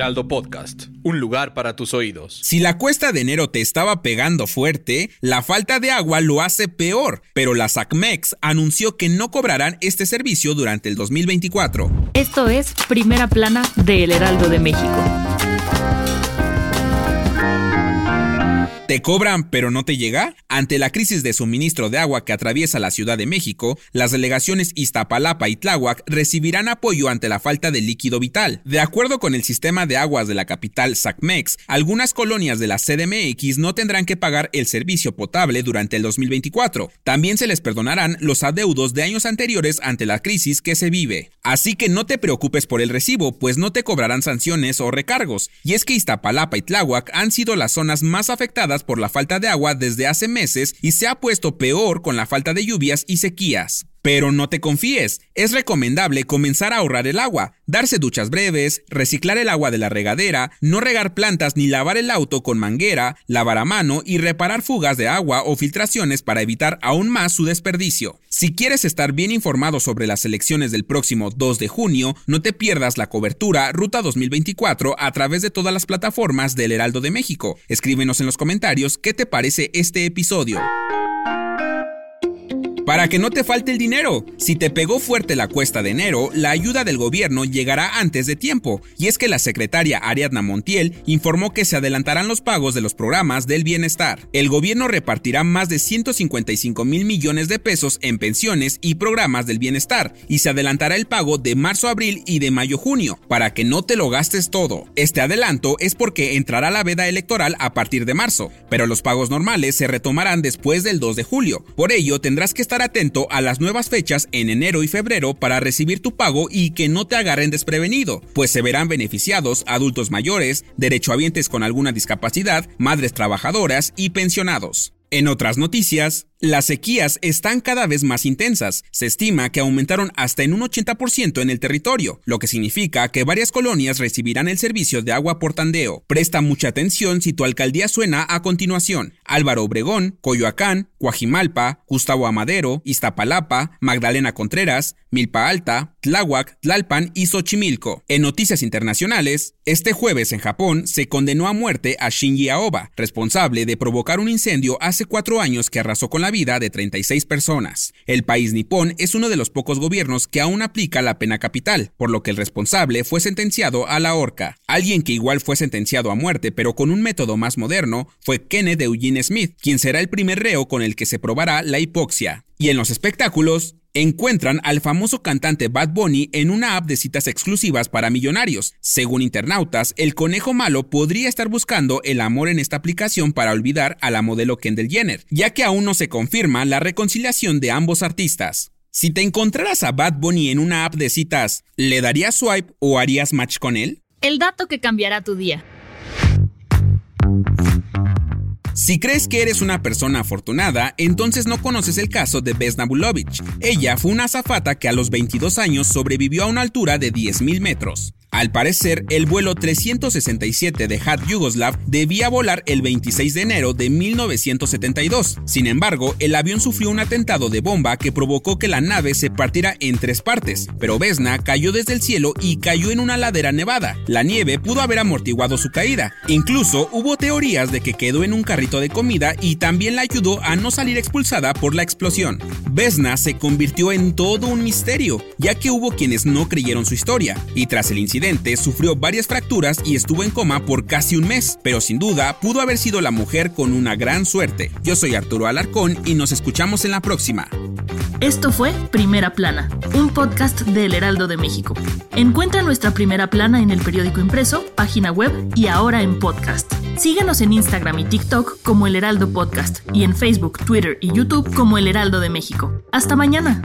Heraldo Podcast, un lugar para tus oídos. Si la cuesta de enero te estaba pegando fuerte, la falta de agua lo hace peor, pero la SACMEX anunció que no cobrarán este servicio durante el 2024. Esto es Primera Plana de El Heraldo de México. ¿Te cobran pero no te llega? Ante la crisis de suministro de agua que atraviesa la Ciudad de México, las delegaciones Iztapalapa y Tláhuac recibirán apoyo ante la falta de líquido vital. De acuerdo con el sistema de aguas de la capital SACMEX, algunas colonias de la CDMX no tendrán que pagar el servicio potable durante el 2024. También se les perdonarán los adeudos de años anteriores ante la crisis que se vive. Así que no te preocupes por el recibo, pues no te cobrarán sanciones o recargos. Y es que Iztapalapa y Tláhuac han sido las zonas más afectadas por la falta de agua desde hace meses y se ha puesto peor con la falta de lluvias y sequías. Pero no te confíes, es recomendable comenzar a ahorrar el agua, darse duchas breves, reciclar el agua de la regadera, no regar plantas ni lavar el auto con manguera, lavar a mano y reparar fugas de agua o filtraciones para evitar aún más su desperdicio. Si quieres estar bien informado sobre las elecciones del próximo 2 de junio, no te pierdas la cobertura Ruta 2024 a través de todas las plataformas del Heraldo de México. Escríbenos en los comentarios qué te parece este episodio. Para que no te falte el dinero, si te pegó fuerte la cuesta de enero, la ayuda del gobierno llegará antes de tiempo, y es que la secretaria Ariadna Montiel informó que se adelantarán los pagos de los programas del bienestar. El gobierno repartirá más de 155 mil millones de pesos en pensiones y programas del bienestar, y se adelantará el pago de marzo-abril y de mayo-junio, para que no te lo gastes todo. Este adelanto es porque entrará la veda electoral a partir de marzo, pero los pagos normales se retomarán después del 2 de julio. Por ello, tendrás que estar atento a las nuevas fechas en enero y febrero para recibir tu pago y que no te agarren desprevenido, pues se verán beneficiados adultos mayores, derechohabientes con alguna discapacidad, madres trabajadoras y pensionados. En otras noticias, las sequías están cada vez más intensas. Se estima que aumentaron hasta en un 80% en el territorio, lo que significa que varias colonias recibirán el servicio de agua por tandeo. Presta mucha atención si tu alcaldía suena a continuación. Álvaro Obregón, Coyoacán, Coajimalpa, Gustavo Amadero, Iztapalapa, Magdalena Contreras, Milpa Alta, Tláhuac, Tlalpan y Xochimilco. En noticias internacionales, este jueves en Japón se condenó a muerte a Shinji Aoba, responsable de provocar un incendio hace cuatro años que arrasó con la vida de 36 personas. El país nipón es uno de los pocos gobiernos que aún aplica la pena capital, por lo que el responsable fue sentenciado a la horca. Alguien que igual fue sentenciado a muerte, pero con un método más moderno, fue Kenneth Eugene Smith, quien será el primer reo con el que se probará la hipoxia. Y en los espectáculos, encuentran al famoso cantante Bad Bunny en una app de citas exclusivas para millonarios. Según internautas, el conejo malo podría estar buscando el amor en esta aplicación para olvidar a la modelo Kendall Jenner, ya que aún no se confirma la reconciliación de ambos artistas. Si te encontraras a Bad Bunny en una app de citas, ¿le darías swipe o harías match con él? El dato que cambiará tu día. Si crees que eres una persona afortunada, entonces no conoces el caso de Vesna Bulovic. Ella fue una azafata que a los 22 años sobrevivió a una altura de 10.000 metros. Al parecer, el vuelo 367 de Hat Yugoslav debía volar el 26 de enero de 1972. Sin embargo, el avión sufrió un atentado de bomba que provocó que la nave se partiera en tres partes, pero Vesna cayó desde el cielo y cayó en una ladera nevada. La nieve pudo haber amortiguado su caída. Incluso hubo teorías de que quedó en un carrito de comida y también la ayudó a no salir expulsada por la explosión. Vesna se convirtió en todo un misterio, ya que hubo quienes no creyeron su historia, y tras el incidente sufrió varias fracturas y estuvo en coma por casi un mes, pero sin duda pudo haber sido la mujer con una gran suerte. Yo soy Arturo Alarcón y nos escuchamos en la próxima. Esto fue Primera Plana, un podcast del Heraldo de México. Encuentra nuestra Primera Plana en el periódico impreso, página web y ahora en podcast. Síguenos en Instagram y TikTok como El Heraldo Podcast y en Facebook, Twitter y YouTube como El Heraldo de México. Hasta mañana.